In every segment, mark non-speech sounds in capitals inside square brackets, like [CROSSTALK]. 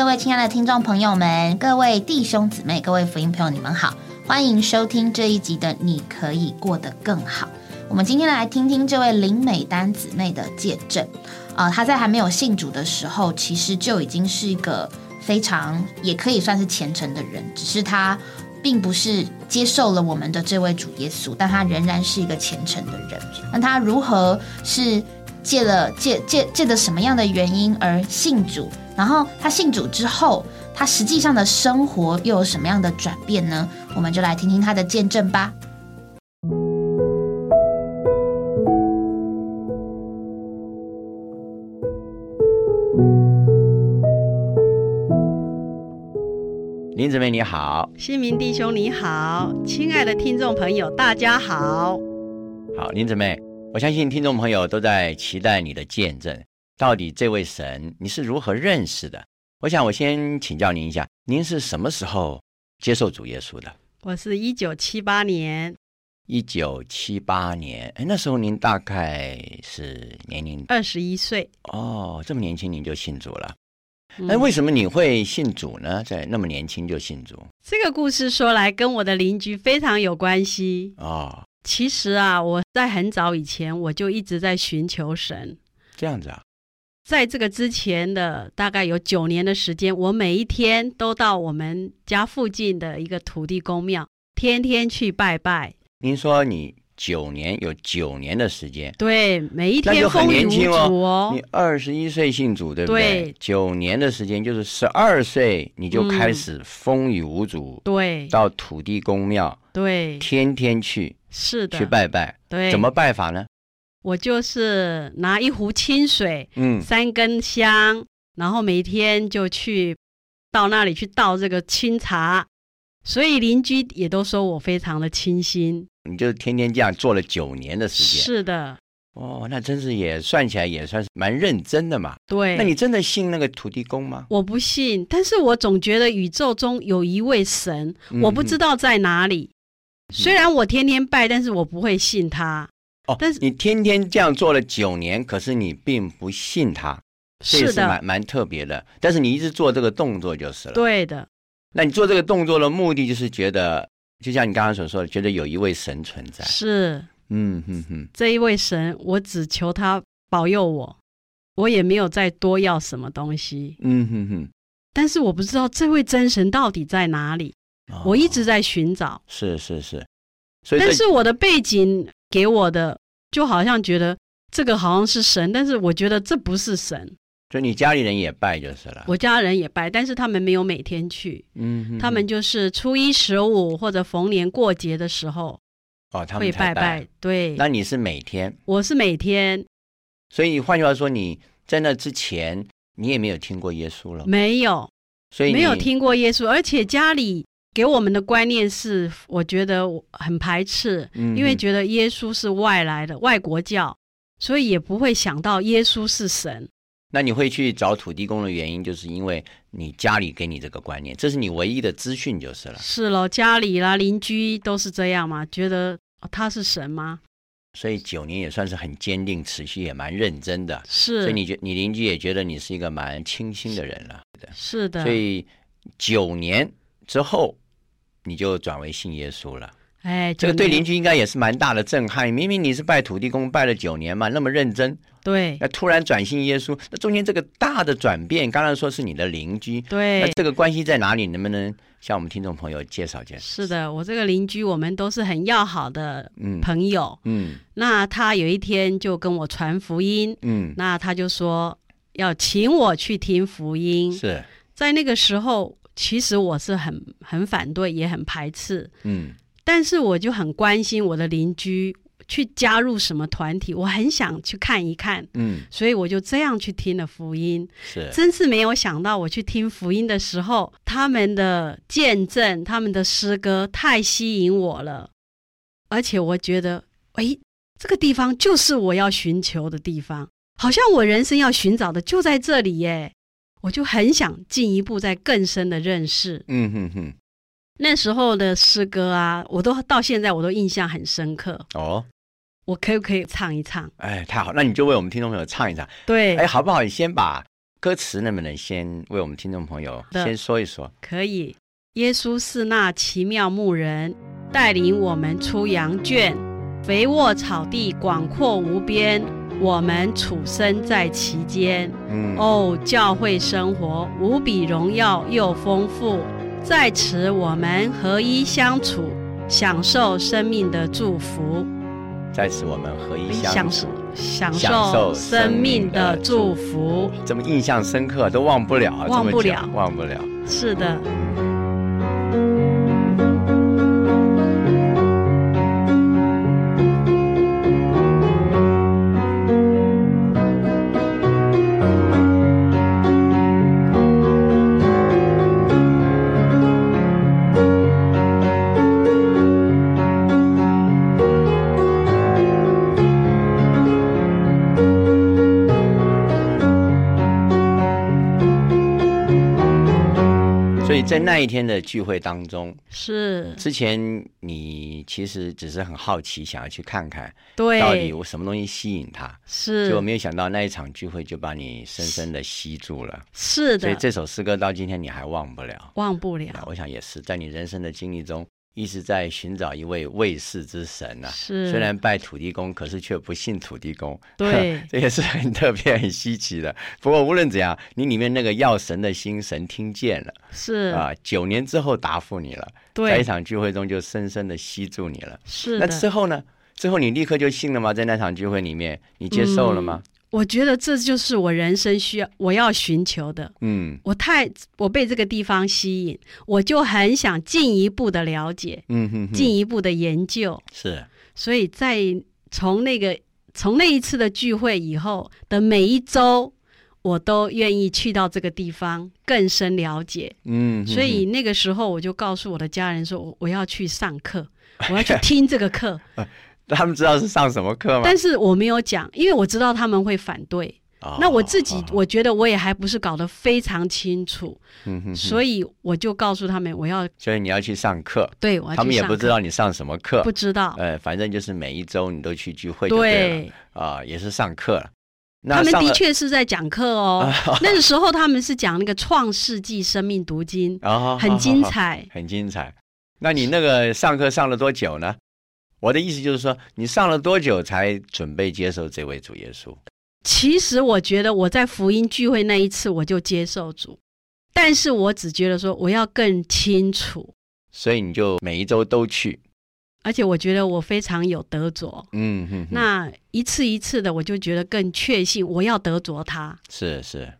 各位亲爱的听众朋友们，各位弟兄姊妹，各位福音朋友，你们好，欢迎收听这一集的《你可以过得更好》。我们今天来听听这位林美丹姊妹的见证。啊，她在还没有信主的时候，其实就已经是一个非常也可以算是虔诚的人，只是她并不是接受了我们的这位主耶稣，但她仍然是一个虔诚的人。那她如何是？借了借借借的什么样的原因而信主？然后他信主之后，他实际上的生活又有什么样的转变呢？我们就来听听他的见证吧。林姊妹你好，新民弟兄你好，亲爱的听众朋友大家好。好，林姊妹。我相信听众朋友都在期待你的见证，到底这位神你是如何认识的？我想我先请教您一下，您是什么时候接受主耶稣的？我是一九七八年。一九七八年，哎，那时候您大概是年龄二十一岁。哦，这么年轻您就信主了？那为什么你会信主呢？在那么年轻就信主？这个故事说来跟我的邻居非常有关系哦。其实啊，我在很早以前我就一直在寻求神。这样子啊，在这个之前的大概有九年的时间，我每一天都到我们家附近的一个土地公庙，天天去拜拜。您说你九年有九年的时间？对，每一天很年轻哦。你二十一岁信主，对不对？对，九年的时间就是十二岁你就开始风雨无阻。对，到土地公庙，对，天天去。是的，去拜拜，对，怎么拜法呢？我就是拿一壶清水，嗯，三根香，然后每天就去到那里去倒这个清茶，所以邻居也都说我非常的清新。你就天天这样做了九年的时间，是的，哦，那真是也算起来也算是蛮认真的嘛。对，那你真的信那个土地公吗？我不信，但是我总觉得宇宙中有一位神，我不知道在哪里。虽然我天天拜，但是我不会信他。哦，但是你天天这样做了九年，可是你并不信他，是的，蛮蛮特别的。但是你一直做这个动作就是了。对的。那你做这个动作的目的，就是觉得，就像你刚刚所说的，觉得有一位神存在。是，嗯哼哼，这一位神，我只求他保佑我，我也没有再多要什么东西。嗯哼哼。但是我不知道这位真神到底在哪里。我一直在寻找，是是是，所以但是我的背景给我的，就好像觉得这个好像是神，但是我觉得这不是神。就你家里人也拜就是了，我家人也拜，但是他们没有每天去，嗯，他们就是初一十五或者逢年过节的时候，哦，他们会拜拜。对，那你是每天？我是每天。所以换句话说，你在那之前，你也没有听过耶稣了？没有，所以没有听过耶稣，而且家里。给我们的观念是，我觉得很排斥，因为觉得耶稣是外来的外国教，所以也不会想到耶稣是神。那你会去找土地公的原因，就是因为你家里给你这个观念，这是你唯一的资讯就是了。是喽，家里啦，邻居都是这样嘛，觉得他是神吗？所以九年也算是很坚定，持续也蛮认真的。是，所以你觉你邻居也觉得你是一个蛮清新的人了。是的。所以九年之后。你就转为信耶稣了，哎，这个对邻居应该也是蛮大的震撼。明明你是拜土地公拜了九年嘛，那么认真，对，那突然转信耶稣，那中间这个大的转变，刚刚说是你的邻居，对，那这个关系在哪里？能不能向我们听众朋友介绍介绍？是的，我这个邻居，我们都是很要好的朋友，嗯，那他有一天就跟我传福音，嗯，那他就说要请我去听福音，是在那个时候。其实我是很很反对，也很排斥，嗯，但是我就很关心我的邻居去加入什么团体，我很想去看一看，嗯，所以我就这样去听了福音，是，真是没有想到我去听福音的时候，他们的见证、他们的诗歌太吸引我了，而且我觉得，哎，这个地方就是我要寻求的地方，好像我人生要寻找的就在这里耶。我就很想进一步在更深的认识。嗯哼哼，那时候的诗歌啊，我都到现在我都印象很深刻。哦，我可不可以唱一唱？哎，太好，那你就为我们听众朋友唱一唱。对，哎，好不好？你先把歌词能不能先为我们听众朋友先说一说？可以。耶稣是那奇妙牧人，带领我们出羊圈，肥沃草地广阔无边，我们处身在其间。嗯，哦，教会生活无比荣耀又丰富，在此我们合一相处，享受生命的祝福，在此我们合一相处享受，生命的祝福。这么印象深刻，都忘不了啊，忘不了。忘不了。是的，在那一天的聚会当中，是，之前你其实只是很好奇，想要去看看对，到底我什么东西吸引他，是。结果没有想到那一场聚会就把你深深的吸住了。是的，所以这首诗歌到今天你还忘不了。忘不了，我想也是在你人生的经历中，一直在寻找一位卫士之神呐、是，虽然拜土地公，可是却不信土地公。[LAUGHS] 对 [LAUGHS] 这也是很特别、很稀奇的。不过无论怎样，你里面那个要神的心，神听见了是，啊，九年之后答复你了，在一，场聚会中就深深的吸住你了。是那。之后呢？之后你立刻就信了吗？在那场聚会里面，你接受了吗？我觉得这就是我人生需要我要寻求的。嗯我太我被这个地方吸引，我就很想进一步的了解，嗯哼哼，进一步的研究。是所以在从那个从那一次的聚会以后的每一周，我都愿意去到这个地方更深了解。嗯哼哼，所以那个时候我就告诉我的家人说，我我要去上课，我要去听这个课。[LAUGHS] 他们知道是上什么课吗？但是我没有讲，因为我知道他们会反对。哦那我自己哦，我觉得我也还不是搞得非常清楚，嗯哼哼所以我就告诉他们，我要所以你要去上课，对我要去他们也不知道你上什么课不，知道，呃，反正就是每一周你都去聚会对啊，也是上课了。他们的确是在讲课哦。[LAUGHS] 那个时候他们是讲那个《创世纪生命读经》，哦，很精彩。很精彩。那你那个上课上了多久呢？我的意思就是说，你上了多久才准备接受这位主耶稣？其实我觉得我在福音聚会那一次我就接受主，但是我只觉得说我要更清楚，所以你就每一周都去。而且我觉得我非常有得着。嗯哼哼，那一次一次的，我就觉得更确信我要得着他。是是。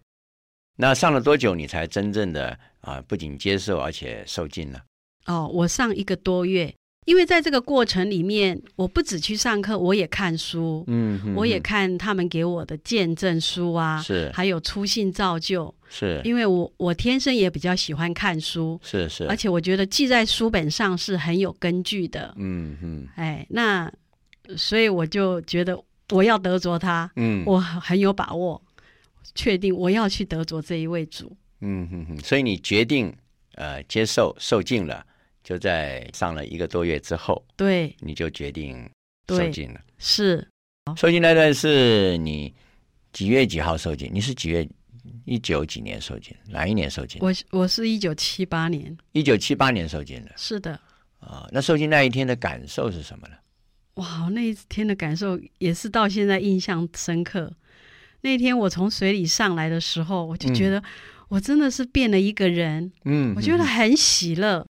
那上了多久你才真正的啊、不仅接受而且受尽了？哦，我上一个多月，因为在这个过程里面，我不只去上课，我也看书，嗯哼我也看他们给我的见证书啊，是。还有出信造就。是。因为我我天生也比较喜欢看书，是是，而且我觉得记在书本上是很有根据的。嗯嗯。哎，那所以我就觉得我要得着他，嗯。我很有把握，确定我要去得着这一位主。嗯哼哼，所以你决定呃接受受尽了，就在上了一个多月之后，对，你就决定受对尽了。是受尽那段是你几月几号受尽？你是几月？一九几年受尽？哪一年受尽？我我是一九七八年，一九七八年受尽的是的。啊、那受尽那一天的感受是什么呢？哇，那一天的感受也是到现在印象深刻。那天我从水里上来的时候，我就觉得我真的是变了一个人，嗯，我觉得很喜乐。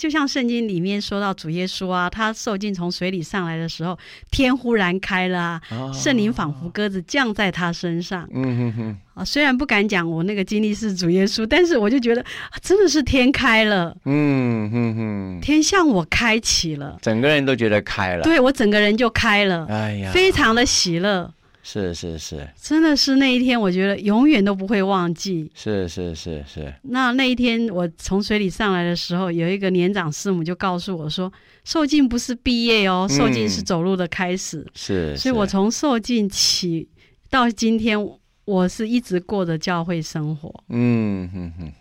就像圣经里面说到主耶稣啊，他受尽从水里上来的时候，天忽然开了啊，哦。圣灵仿佛鸽子降在他身上。嗯哼哼，啊。虽然不敢讲我那个经历是主耶稣，但是我就觉得、啊真的是天开了，嗯哼哼，天向我开启了，整个人都觉得开了。对我整个人就开了，哎呀，非常的喜乐。是是是真的是那一天，我觉得永远都不会忘记。是是是是，那那一天我从水里上来的时候，有一个年长师母就告诉我说，受尽不是毕业哦，嗯受尽是走路的开始。是，所以我从受尽起到今天，我是一直过着教会生活。嗯哼哼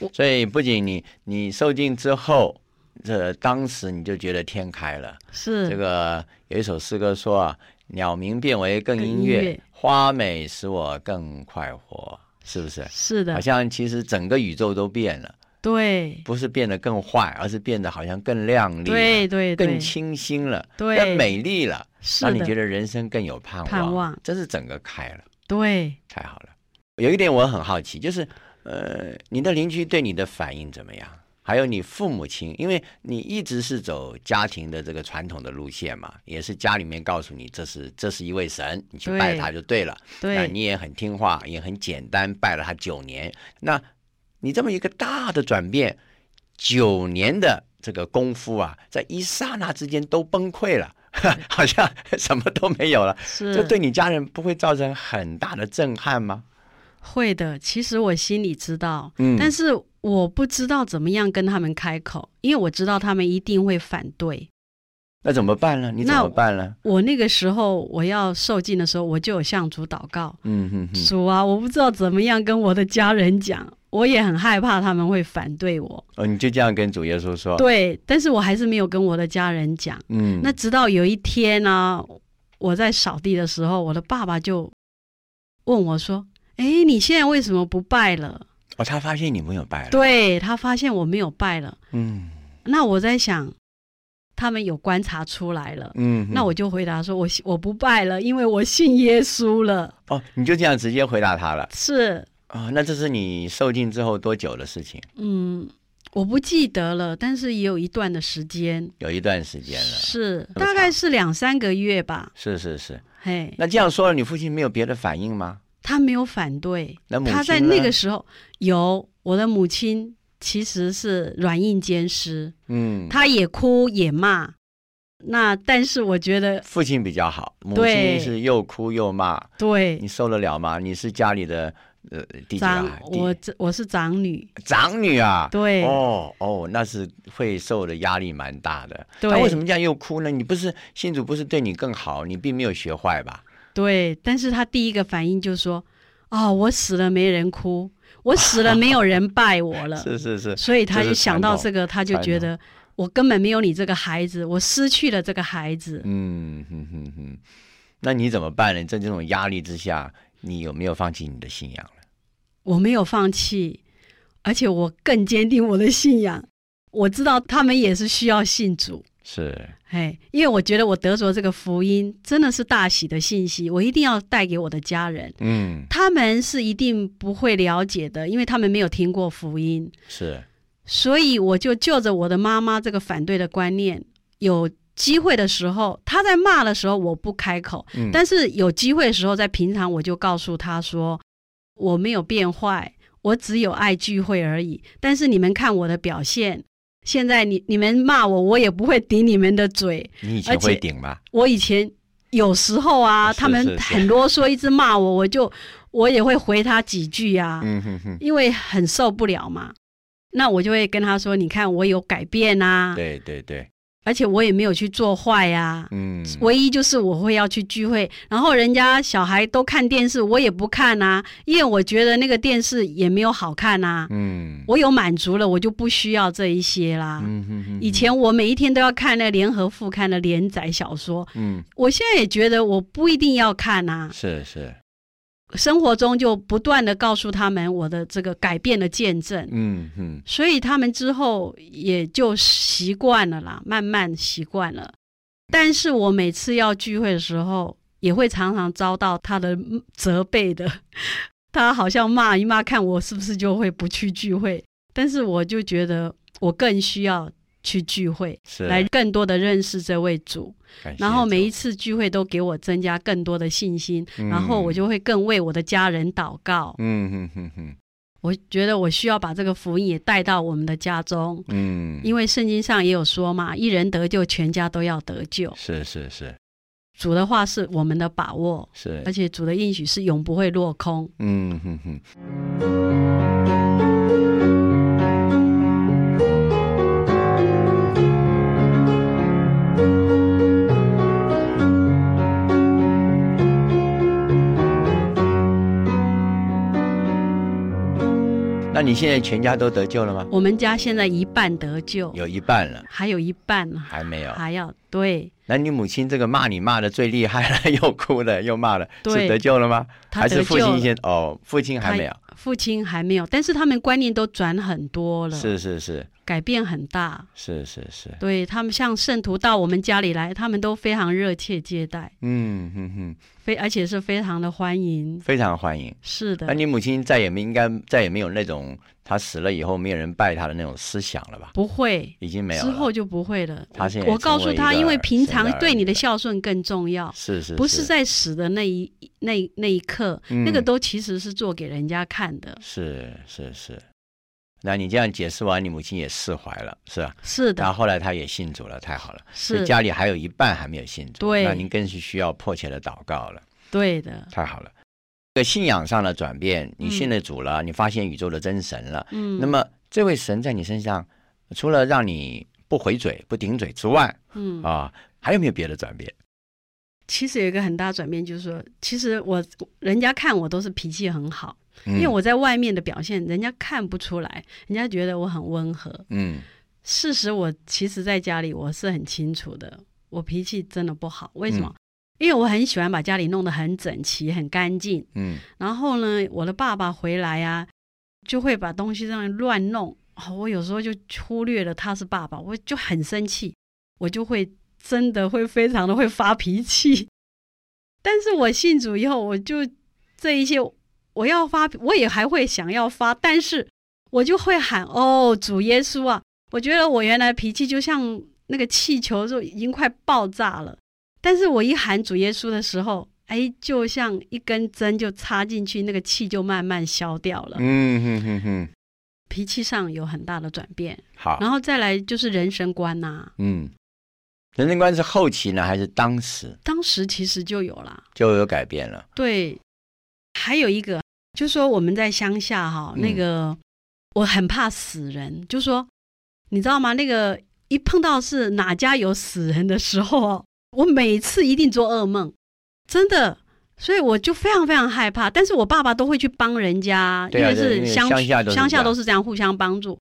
哼，所以不仅你你受尽之后，这当时你就觉得天开了。是这个有一首诗歌说啊，鸟鸣变为更音乐乐，花美使我更快活，是不是？是的。好，像其实整个宇宙都变了，对。不是变得更坏，而是变得好像更亮丽，对对对。更清新了，对。更美丽了，让你觉，得人生更有盼望，盼望。真是整个开了，对。太好了。有一点我很好奇，就是呃，你的邻居对你的反应怎么样？还有你父母亲，因为你一直是走家庭的这个传统的路线嘛，也是家里面告诉你这是这是一位神，你去拜他就对了。那对，你也很听话，也很简单，拜了他九年。那你这么一个大的转变，九年的这个功夫啊，在一刹那之间都崩溃了，[LAUGHS] 好像什么都没有了。是这对你家人不会造成很大的震撼吗？会的。其实我心里知道，嗯但是我不知道怎么样跟他们开口，因为我知道他们一定会反对。那怎么办呢？你怎么办呢？我那个时候我要受尽的时候，我就有向主祷告，嗯哼哼，主啊，我不知道怎么样跟我的家人讲，我也很害怕他们会反对我。哦，你就这样跟主耶稣说。，对，但是我还是没有跟我的家人讲。嗯，那直到有一天呢、我在扫地的时候，我的爸爸就问我说：“哎，你现在为什么不拜了哦，他发现你没有拜？”了。，对他发现我没有拜了，嗯那我在想，他们有观察出来了。嗯，那我就回答说：“我信我不拜了，因为我信耶稣了。哦，你就这样直接回答他了。”是，啊、那这是你受尽之后多久的事情？嗯，我不记得了，但是也有一段的时间，有一段时间了。是大概是两三个月吧。是是是，嘿，那这样说了，你父亲没有别的反应吗？他没有反对，他在那个时候有我的母亲其实是软硬兼施，嗯，他也哭也骂。那但是我觉得父亲比较好，母亲是又哭又骂，对你受得了吗？你是家里的呃第几长啊？我这我是长女，长女啊。对、哦哦，那是会受的压力蛮大的。对那为什么这样又哭呢？你不是信主不是对你更好，你并没有学坏吧？对，但是他第一个反应就说：“哦，我死了没人哭，我死了没有人拜我了。[LAUGHS] ”是是是，所以他就想到这个，他就觉得我根本没有你这个孩子，我失去了这个孩子。嗯哼哼哼，那你怎么办呢？在这种压力之下，你有没有放弃你的信仰了？我没有放弃，而且我更坚定我的信仰。我知道他们也是需要信主，是，哎，因为我觉得我得着这个福音真的是大喜的信息，我一定要带给我的家人。嗯，他们是一定不会了解的，因为他们没有听过福音，是，所以我就就着我的妈妈这个反对的观念，有机会的时候，她在骂的时候我不开口，嗯，但是有机会的时候，在平常我就告诉她说，我没有变坏，我只有爱聚会而已。但是你们看我的表现，现在你你们骂我，我也不会顶你们的嘴。你以前会顶吗？我以前有时候啊，是他们很啰嗦，一直骂我，我就我也会回他几句啊。嗯哼哼，因为很受不了嘛。那我就会跟他说：“你看我有改变啊，对对对，而且我也没有去做坏呀、嗯，唯一就是我会要去聚会，然后人家小孩都看电视，我也不看啊，因为我觉得那个电视也没有好看啊。嗯，我有满足了，我就不需要这一些啦。嗯哼哼，以前我每一天都要看那联合副刊的连载小说，嗯，我现在也觉得我不一定要看啊。是是，生活中就不断的告诉他们我的这个改变的见证。嗯嗯，所以他们之后也就习惯了啦，慢慢习惯了。但是我每次要聚会的时候，也会常常遭到他的责备的。[LAUGHS] 他好像骂一骂，看我是不是就会不去聚会。但是我就觉得我更需要去聚会，是，来更多的认识这位主。然后每一次聚会都给我增加更多的信心，嗯然后我就会更为我的家人祷告。嗯哼哼哼，我觉得我需要把这个福音也带到我们的家中。嗯，因为圣经上也有说嘛，一人得救，全家都要得救。是是是主的话是我们的把握，是而，且主的应许是永不会落空。嗯哼哼。那你现在全家都得救了吗？我们家现在一半得救，有一半了，还有一半还没有。还要对。那你母亲这个骂你骂的最厉害了，又哭了又骂了，是得救了吗？还是父亲先哦？父亲还没有，父亲还没有，但是他们观念都转很多了，是是是改变很大。是是是，对他们像圣徒到我们家里来，他们都非常热切接待，嗯哼哼，非而且是非常的欢迎。非常欢迎。是的那，你母亲再也没应该再也没有那种他死了以后没有人拜他的那种思想了吧？不会，已经没有了。之后就不会了。他现在我告诉他，因为平常对你的孝顺更重要，是是不是在死的那一那那一刻，嗯那个都其实是做给人家看的。是是是。那你这样解释完，你母亲也释怀了，是吧？是的，然后后来她也信主了，太好了。是家里还有一半还没有信主，对那您更是需要迫切的祷告了。对的。太好了，这个信仰上的转变，你嗯信了主了，你发现宇宙的真神了，嗯，那么这位神在你身上，除了让你不回嘴、不顶嘴之外，嗯，啊，还有没有别的转变？其实有一个很大转变，就是说，其实我人家看我都是脾气很好，因因为我在外面的表现，人家看不出来，人家觉得我很温和。嗯事实我其实在家里我是很清楚的，我脾气真的不好。为什么？因为我很喜欢把家里弄得很整齐、很干净。嗯然后呢，我的爸爸回来啊、就会把东西这样乱弄。哦我有时候就忽略了他是爸爸，我就很生气，我就会真的会非常的会发脾气。但是我信主以后，我就这一些我要发，我也还会想要发，但是我就会喊哦，主耶稣啊！我觉得我原来脾气就像那个气球，就已经快爆炸了。但是我一喊主耶稣的时候，哎，就像一根针就插进去，那个气就慢慢消掉了，嗯哼哼哼，脾气上有很大的转变。好，然后再来就是人生观呐、嗯，人生观是后期呢，还是当时当时其实就有了。就有改变了？对，还有一个就是说我们在乡下哈，嗯那个我很怕死人，就说你知道吗？那个一碰到是哪家有死人的时候哦，我每次一定做噩梦，真的。所以我就非常非常害怕，但是我爸爸都会去帮人家，啊因为是乡乡下都是乡下都是这样互相帮助。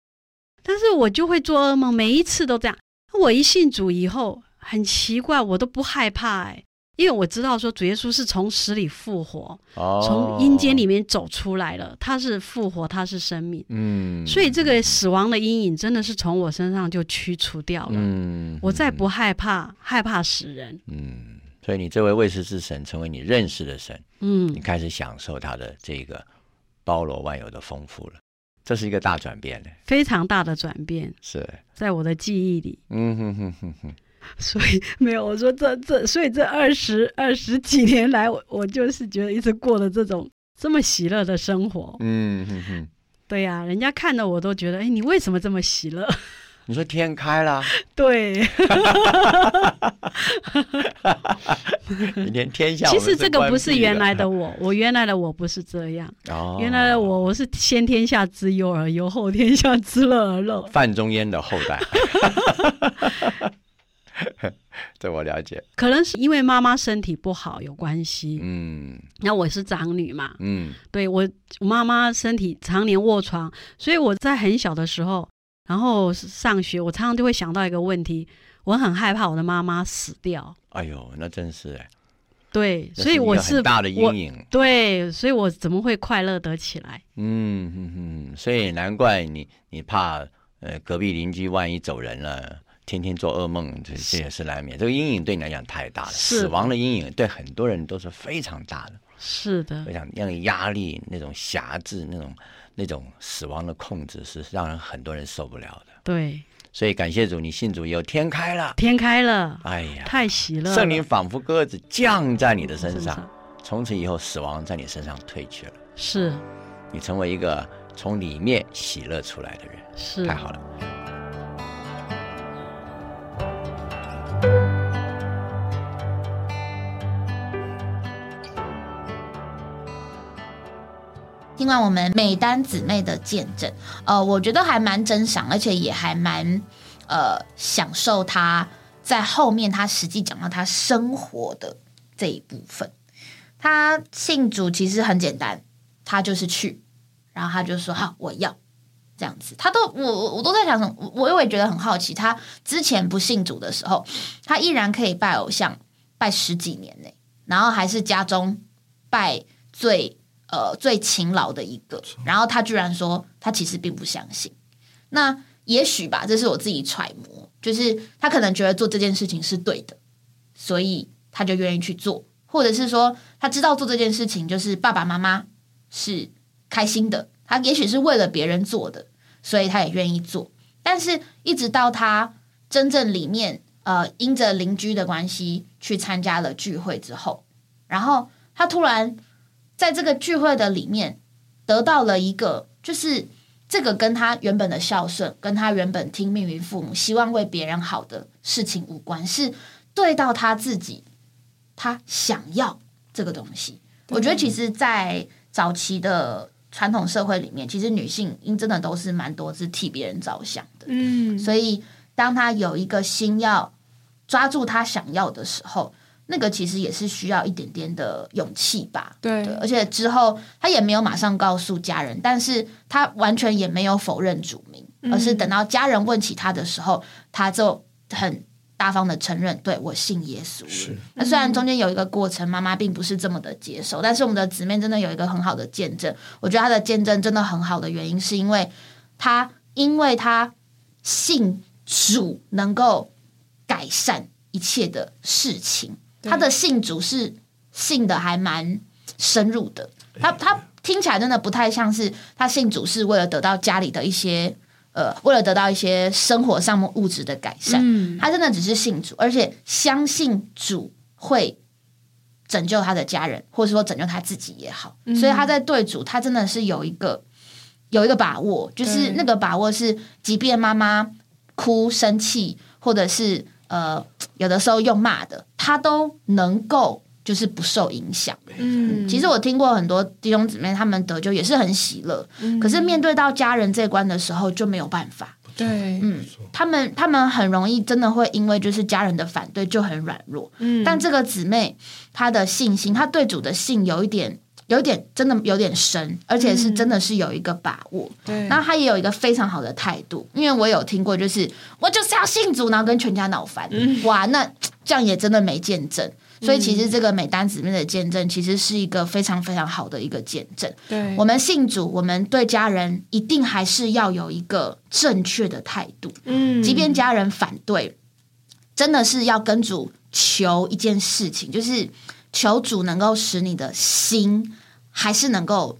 但是我就会做噩梦，每一次都这样。我一信主以后，很奇怪，我都不害怕哎，因为我知道说主耶稣是从死里复活，哦，从阴间里面走出来了，他是复活，他是生命，嗯，所以这个死亡的阴影真的是从我身上就驱除掉了，嗯，我再不害怕害怕死人，嗯，所以你这位未识之神成为你认识的神，嗯。你嗯，开始享受他的这个包罗万有的丰富了，这是一个大转变。呢。非常大的转变是，在我的记忆里，嗯哼哼哼哼，[LAUGHS] 所以没有我说这这，所以这二十二十几年来，我我就是觉得一直过了这种这么喜乐的生活，嗯哼哼。对呀、人家看的我都觉得，哎，你为什么这么喜乐？[LAUGHS] 你说天开了，对，你 [LAUGHS] 连天下。其实这个不是原来的的我，我原来的我不是这样。哦，原来的我，我是先天下之忧而忧，后天下之乐而乐。范仲淹的后代。[LAUGHS] 这我了解。可能是因为妈妈身体不好有关系。嗯那我是长女嘛，嗯对我我妈妈身体常年卧床，所以我在很小的时候，然后上学，我常常就会想到一个问题，我很害怕我的妈妈死掉。哎呦，那真是哎，对，所以我是大的我阴影。对，所以我怎么会快乐得起来？嗯嗯嗯，所以难怪你你怕呃隔壁邻居万一走人了。天天做噩梦，这这也是难免。这个阴影对你来讲太大了，死亡的阴影对很多人都是非常大的。是的非，常那种压力、那种辖制、那种那种死亡的控制，是让人很多人受不了的。对，所以感谢主，你信主以后天开了，天开了，哎呀，太喜乐了。圣灵仿佛鸽子降在你的身上身上，从此以后死亡在你身上退去了，是你成为一个从里面喜乐出来的人，是太好了。听完我们美丹姊妹的见证，呃，我觉得还蛮珍赏，而且也还蛮呃享受她在后面她实际讲到她生活的这一部分。她信主其实很简单，她就是去，然后她就说好我要这样子，他都我我我都在想什么？我我也觉得很好奇，他之前不信主的时候，他依然可以拜偶像拜十几年呢，然后还是家中拜最呃最勤劳的一个，然后他居然说他其实并不相信。那也许吧，这是我自己揣摩，就是他可能觉得做这件事情是对的，所以他就愿意去做，或者是说他知道做这件事情就是爸爸妈妈是开心的，他也许是为了别人做的，所以他也愿意做。但是，一直到他真正里面呃，因着邻居的关系去参加了聚会之后，然后他突然在这个聚会的里面得到了一个，就是这个跟他原本的孝顺，跟他原本听命于父母，希望为别人好的事情无关，是对到他自己，他想要这个东西。我觉得，其实，在早期的传统社会里面，其实女性因真的都是蛮多是替别人着想的。嗯，所以，当他有一个心要抓住他想要的时候，那个其实也是需要一点点的勇气吧。对而且之后他也没有马上告诉家人，但是他完全也没有否认主名，而是等到家人问起他的时候，他就很大方的承认，对我信耶稣。那虽然中间有一个过程，妈妈并不是这么的接受，但是我们的姊妹真的有一个很好的见证。我觉得她的见证真的很好的原因，是因为她因为她信主能够改善一切的事情，对她的信主是信的还蛮深入的。他他听起来真的不太像是他信主是为了得到家里的一些呃，为了得到一些生活上物质的改善。嗯，他真的只是信主，而且相信主会拯救他的家人，或者说拯救他自己也好。嗯所以他在对主，他真的是有一个有一个把握，就是那个把握是，即便妈妈哭、生气，或者是呃有的时候用骂的，他都能够就是不受影响。嗯，其实我听过很多弟兄姊妹，他们得救也是很喜乐，嗯。可是面对到家人这一关的时候就没有办法。对，嗯，他们他们很容易真的会因为就是家人的反对就很软弱，嗯，但这个姊妹她的信心，她对主的信有一点，有一点真的有点深，而且是真的是有一个把握。对，然后他也有一个非常好的态度，因为我有听过，就是我就是要信主，然后跟全家闹翻，哇，那这样也真的没见证。所以其实这个美丹姊妹的见证，其实是一个非常非常好的一个见证。对，我们信主，我们对家人一定还是要有一个正确的态度。嗯，即便家人反对，真的是要跟主求一件事情，就是求主能够使你的心还是能够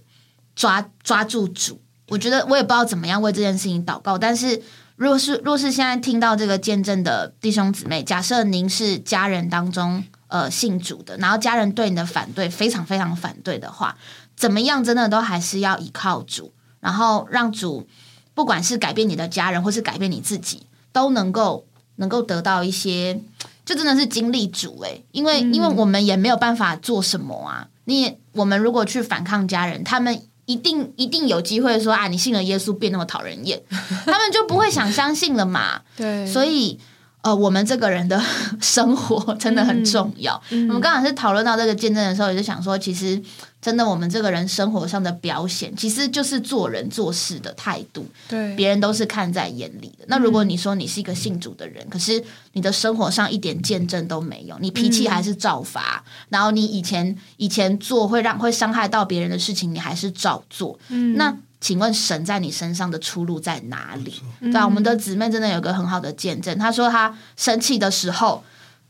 抓抓住主。我觉得我也不知道怎么样为这件事情祷告，但是若是若是现在听到这个见证的弟兄姊妹，假设您是家人当中呃信主的，然后家人对你的反对非常非常反对的话，怎么样真的都还是要依靠主，然后让主不管是改变你的家人，或是改变你自己，都能够能够得到一些，就真的是经历主诶、因为、因为我们也没有办法做什么啊。你我们如果去反抗家人，他们一定一定有机会说啊，你信了耶稣变那么讨人厌，[LAUGHS] 他们就不会想相信了嘛。对，所以呃，我们这个人的生活真的很重要。嗯我们刚好是讨论到这个见证的时候，也是想说，其实真的我们这个人生活上的表现，其实就是做人做事的态度。对，别人都是看在眼里的。那如果你说你是一个信主的人，可是你的生活上一点见证都没有，你脾气还是照发，然后你以前以前做会让会伤害到别人的事情，你还是照做，嗯那。请问神在你身上的出路在哪里？对啊，我们的姊妹真的有个很好的见证。她说她生气的时候，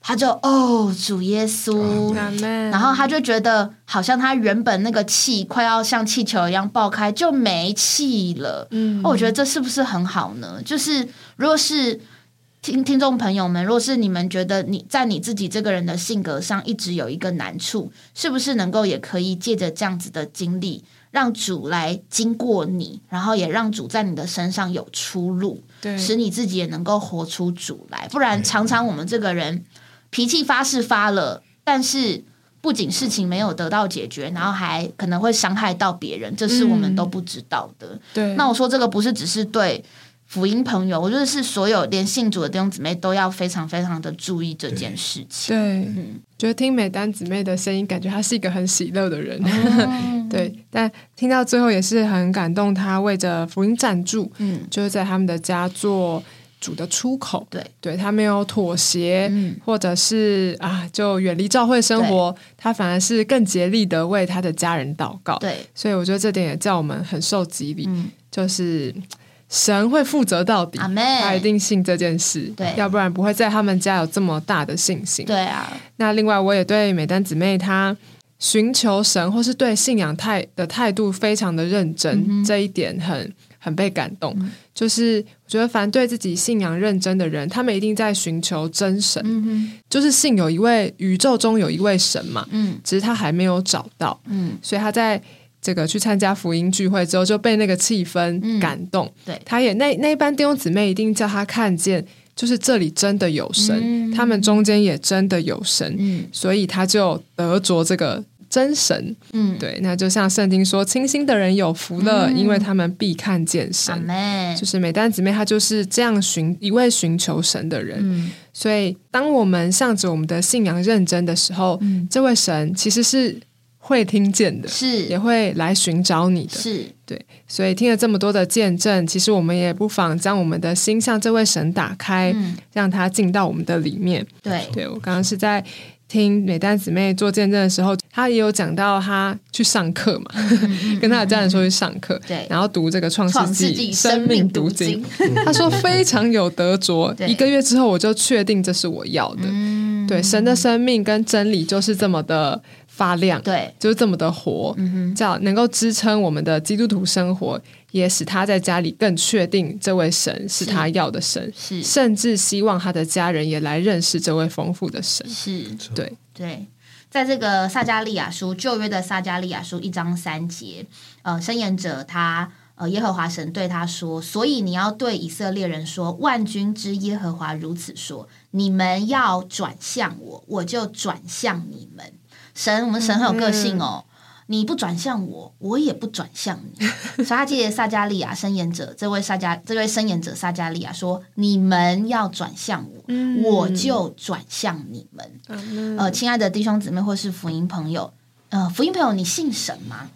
她就哦主耶稣，然后他就觉得好像他原本那个气快要像气球一样爆开，就没气了。嗯哦，我觉得这是不是很好呢？就是如果是听听众朋友们，若是你们觉得你在你自己这个人的性格上一直有一个难处，是不是能够也可以借着这样子的经历，让主来经过你，然后也让主在你的身上有出路，对，使你自己也能够活出主来。不然，常常我们这个人脾气发是发了，但是不仅事情没有得到解决，然后还可能会伤害到别人，这是我们都不知道的。对，那我说这个不是只是对福音朋友，我觉得是所有连信主的弟兄姊妹都要非常非常的注意这件事情。对，嗯，觉得听美丹姊妹的声音，感觉她是一个很喜乐的人。嗯 [LAUGHS] 对，但听到最后也是很感动，她为着福音站住，嗯，就是在他们的家做主的出口。对，对他没有妥协，嗯。或者是啊，就远离教会生活，他反而是更竭力的为他的家人祷告。对，所以我觉得这点也叫我们很受激励，嗯，就是神会负责到底，他一定信这件事，对。要不然不会在他们家有这么大的信心。对啊，那另外，我也对美丹姊妹她寻求神或是对信仰态的态度非常的认真，嗯这一点很很被感动。嗯就是我觉得，凡对自己信仰认真的人，他们一定在寻求真神，嗯，就是信有一位宇宙中有一位神嘛，嗯只是他还没有找到，嗯，所以他在。这个去参加福音聚会之后，就被那个气氛嗯感动。对他也那那一班弟兄姊妹一定叫他看见，就是这里真的有神，嗯他们中间也真的有神。嗯所以他就得着这个真神。嗯，对，那就像圣经说，清心的人有福了，嗯因为他们必看见神。妹就，是美丹姊妹，她就是这样寻一位寻求神的人。嗯所以，当我们向着我们的信仰认真的时候，嗯，这位神其实是会听见的，是也会来寻找你的。是对，所以，听了这么多的见证，其实我们也不妨将我们的心向这位神打开，嗯，让他进到我们的里面。对，对我刚刚是在听美丹姊妹做见证的时候，她也有讲到她去上课嘛，[LAUGHS] 跟她的家人说去上课，嗯对然后读这个《创创世纪》生命读经，，她说非常有得着。[LAUGHS] 一个月之后，我就确定这是我要的。嗯，对，神的生命跟真理就是这么的发亮，对，就是这么的活，嗯哼，这样能够支撑我们的基督徒生活，也使他在家里更确定这位神是他要的神，是甚至希望他的家人也来认识这位丰富的神。是，对，对，在这个撒加利亚书旧约的撒加利亚书一章三节，呃，申言者他呃耶和华神对他说，所以你要对以色列人说，万军之耶和华如此说，你们要转向我，我就转向你们。神，我们神很有个性哦。你不转向我，我也不转向你。[LAUGHS] 所以他借撒加利亚申言者这位撒加这位申言者撒加利亚说：“你们要转向我，我就转向你们。”呃，亲爱的弟兄姊妹或是福音朋友，呃，福音朋友，你信神吗？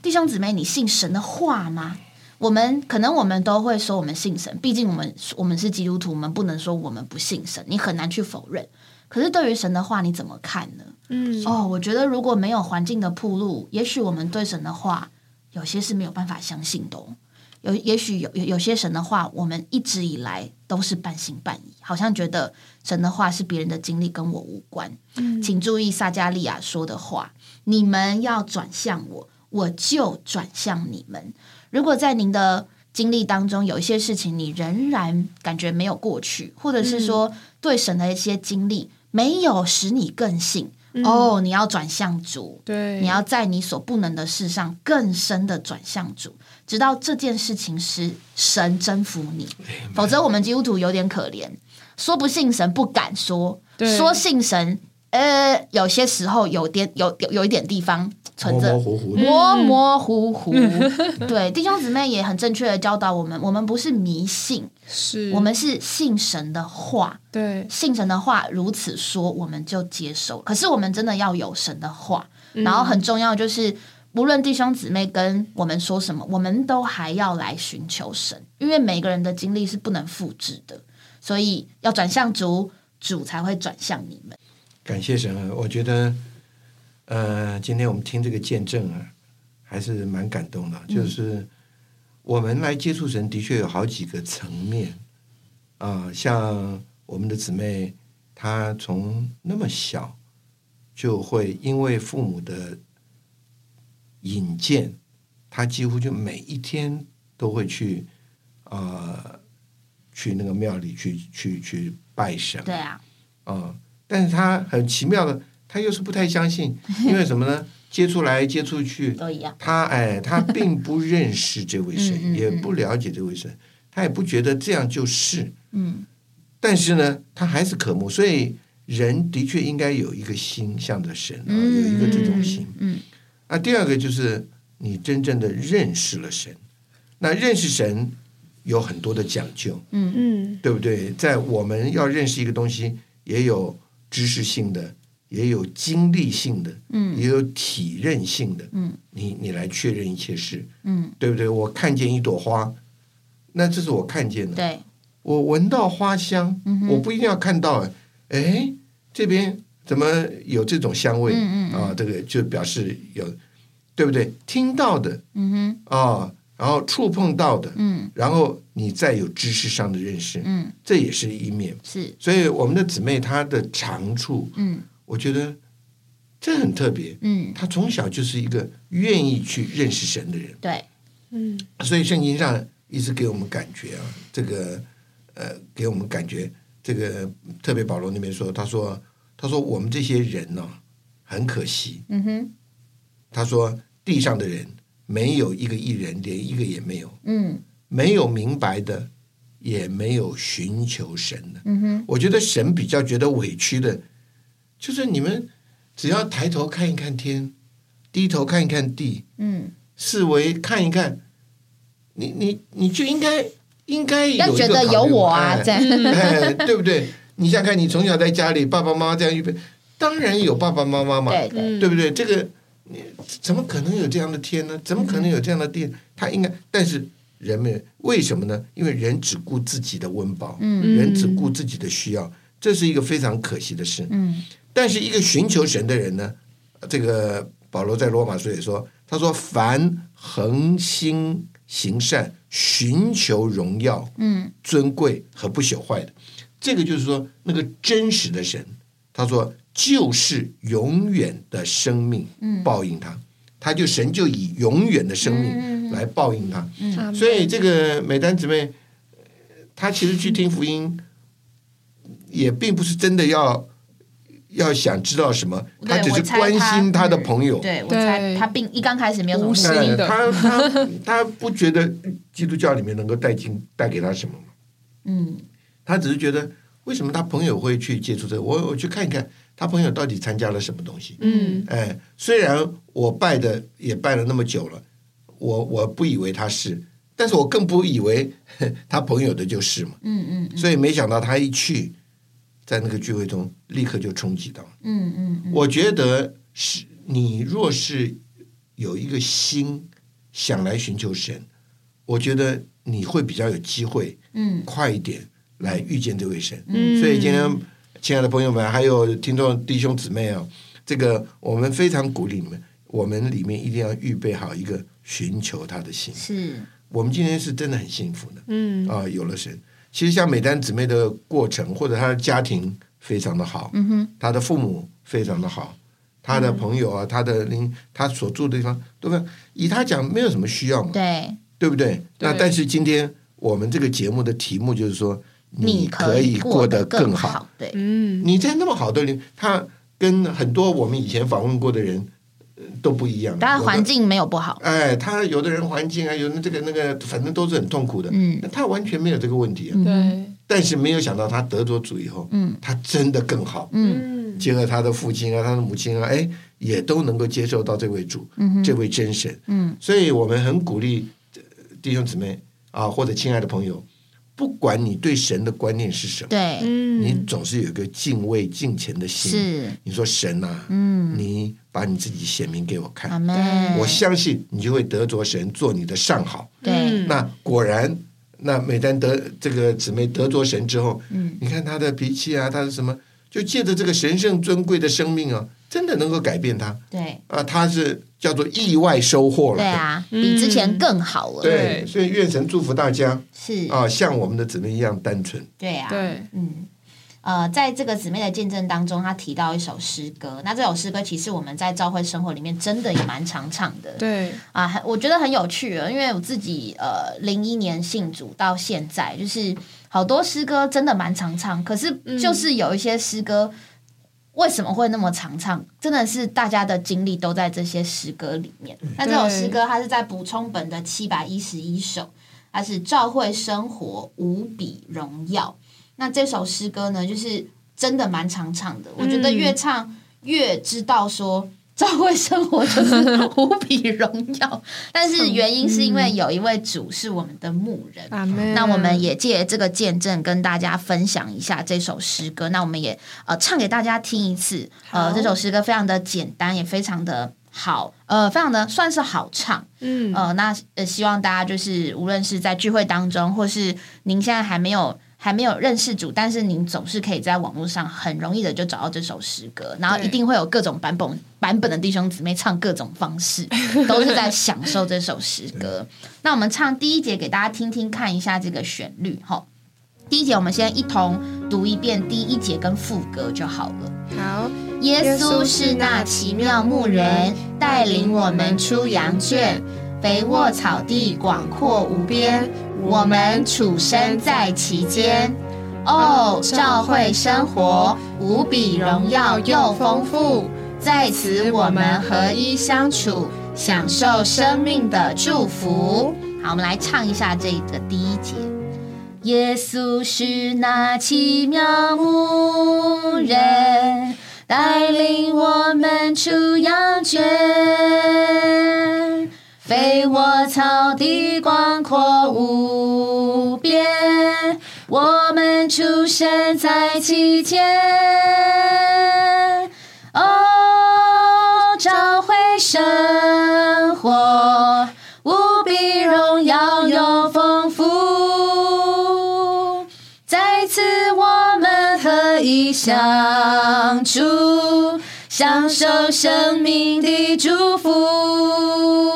弟兄姊妹，你信神的话吗？我们可能我们都会说我们信神，毕竟我们我们是基督徒，我们不能说我们不信神，你很难去否认。可是对于神的话，你怎么看呢？嗯，哦，我觉得如果没有环境的铺路，也许我们对神的话有些是没有办法相信的、哦。有，也许有有有些神的话，我们一直以来都是半信半疑，好像觉得神的话是别人的经历，跟我无关。嗯请注意撒加利亚说的话：你们要转向我，我就转向你们。如果在您的经历当中有一些事情，你仍然感觉没有过去，或者是说对神的一些经历没有使你更信。哦，你要转向主，对，你要在你所不能的事上更深的转向主，直到这件事情是神征服你。否则，我们基督徒有点可怜，说不信神不敢说，对说信神，呃，有些时候有点有有有一点地方存模着模糊糊。模模糊糊。对，弟兄姊妹也很正确的教导我们，我们不是迷信，是我们是信神的话。对信神的话如此说，我们就接受。可是我们真的要有神的话，然后很重要就是，无论弟兄姊妹跟我们说什么，我们都还要来寻求神，因为每个人的经历是不能复制的，所以要转向主，主才会转向你们。感谢神啊！我觉得，呃，今天我们听这个见证啊，还是蛮感动的。就是我们来接触神，的确有好几个层面啊、像我们的姊妹，她从那么小就会因为父母的引荐，她几乎就每一天都会去啊、去那个庙里去去去拜神。对啊，啊、但是她很奇妙的，她又是不太相信，[LAUGHS] 因为什么呢？接触来接触去，都一样。他哎，他并不认识这位神，嗯嗯嗯也不了解这位神，他也不觉得这样就是。嗯，但是呢，他还是渴慕，所以人的确应该有一个心向着神啊，有一个这种心。嗯，那第二个就是你真正的认识了神，那认识神有很多的讲究，嗯对不对？在我们要认识一个东西，也有知识性的，也有经历性的，嗯也有体认性的。嗯，你你来确认一切事，嗯，对不对？我看见一朵花，那这是我看见的。对，我闻到花香，嗯我不一定要看到，哎，这边怎么有这种香味？嗯嗯嗯啊，这个就表示有，对不对？听到的嗯哼，啊，然后触碰到的，嗯然后你再有知识上的认识，嗯，这也是一面。是，所以我们的姊妹她的长处，嗯我觉得这很特别。嗯，他从小就是一个愿意去认识神的人，对，嗯所以圣经上一直给我们感觉啊，这个呃，给我们感觉，这个特别保罗那边说，他说他说我们这些人呢、很可惜，嗯哼，他说地上的人没有一个艺人，连一个也没有，嗯。没有明白的，也没有寻求神的。嗯哼，我觉得神比较觉得委屈的，就是你们只要抬头看一看天，低头看一看地，嗯，视为看一看，你你你就应该应该有一个要觉得有我啊，对不对？你想想看，你从小在家里，爸爸妈妈这样预备，当然有爸爸妈妈嘛，对对，对不对？这个你怎么可能有这样的天呢？怎么可能有这样的地？他应该，但是人们为什么呢？因为人只顾自己的温饱，嗯人只顾自己的需要，这是一个非常可惜的事。嗯但是一个寻求神的人呢，这个保罗在罗马书也说，他说凡恒心行善、寻求荣耀、嗯。尊贵和不朽坏的，这个就是说那个真实的神，他说就是永远的生命嗯。报应他，他就神就以永远的生命嗯来报应他。嗯。所以这个美丹姊妹，呃她其实去听福音，也并不是真的要要想知道什么，他只是关心她她的朋友。对，我对猜他并一刚开始没有什么目的的她她她不觉得基督教里面能够带进带给他什么嘛？嗯他只是觉得为什么他朋友会去接触这个？我我去看一看他朋友到底参加了什么东西。嗯哎，虽然我拜的也拜了那么久了，我我不以为他是，但是我更不以为 [LAUGHS] 他朋友的就是嘛。嗯嗯所以没想到他一去，在那个聚会中立刻就冲击到。嗯嗯嗯，我觉得是你若是有一个心想来寻求神，我觉得你会比较有机会嗯快一点来遇见这位神。嗯所以今天，亲爱的朋友们，还有听众弟兄姊妹啊，这个我们非常鼓励你们，我们里面一定要预备好一个寻求他的心。是，我们今天是真的很幸福的嗯啊，有了神。其实像美丹姊妹的过程，或者她的家庭非常的好，嗯哼，她的父母非常的好，她的朋友啊，她的邻，她所住的地方，对不对？以她讲，没有什么需要嘛，对，对不对？那但是今天我们这个节目的题目就是说，你可以过得更好。，对，嗯你在那么好的人，他跟很多我们以前访问过的人、呃都不一样。当然环境没有不好，哎，他有的人环境啊，有的这个那个，反正都是很痛苦的。嗯那他完全没有这个问题、啊。嗯对但是没有想到他得着主以后，嗯他真的更好。嗯嗯结合他的父亲啊，他的母亲啊，哎，也都能够接受到这位主，嗯这位真神。嗯所以我们很鼓励呃弟兄姊妹啊，或者亲爱的朋友，不管你对神的观念是什么，对，嗯。你总是有一个敬畏敬虔的心。是，你说神啊，嗯，你把你自己显明给我看，我相信你就会得着神做你的上好。那果然，那每当得这个姊妹得着神之后，嗯。你看她的脾气啊，她的什么，就借着这个神圣尊贵的生命啊，真的能够改变他对，啊，他是叫做意外收获了。对啊，比之前更好了，对，所以愿神祝福大家是，啊，像我们的姊妹一样单纯。对啊，对。嗯，呃，在这个姊妹的见证当中，她提到一首诗歌，那这首诗歌其实我们在教会生活里面真的也蛮常唱的，对。啊，很我觉得很有趣啊，因为我自己呃零一年信主到现在，就是好多诗歌真的蛮常唱，可是就是有一些诗歌。为什么会那么常唱？真的是大家的精力都在这些诗歌里面。那这首诗歌它是在补充本的七百一十一首，它是照会生活无比荣耀。那这首诗歌呢，就是真的蛮常唱的。我觉得越唱越知道说，教会生活就是 [LAUGHS] 无比荣耀。但是原因是因为有一位主是我们的牧人，那我们也借这个见证跟大家分享一下这首诗歌。那我们也呃唱给大家听一次。呃，这首诗歌非常的简单，也非常的好，呃，非常的算是好唱。嗯呃，那呃，希望大家就是无论是在聚会当中，或是您现在还没有还没有认识主，但是您总是可以在网络上很容易的就找到这首诗歌，然后一定会有各种版本版本的弟兄姊妹唱各种方式，[LAUGHS] 都是在享受这首诗歌。那我们唱第一节给大家听听看一下这个旋律哈。第一节我们先一同读一遍第一节跟副歌就好了。好，耶稣是那奇妙牧人，带领我们出羊圈，肥沃草地广阔无边，我们处身在其间。哦，教会生活无比荣耀又丰富，在此我们合一相处，享受生命的祝福。好，我们来唱一下这个第一节。耶稣是那奇妙牧人，带领我们出羊圈，肥沃草地广阔无边，我们出生在其间。哦，教会生活无比荣耀又丰富，在此我们合一相处，享受生命的祝福。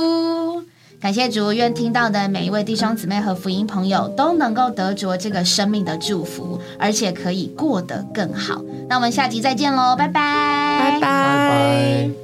感谢主，愿听到的每一位弟兄姊妹和福音朋友都能够得着这个生命的祝福，而且可以过得更好。那我们下集再见喽，拜拜，拜拜拜拜。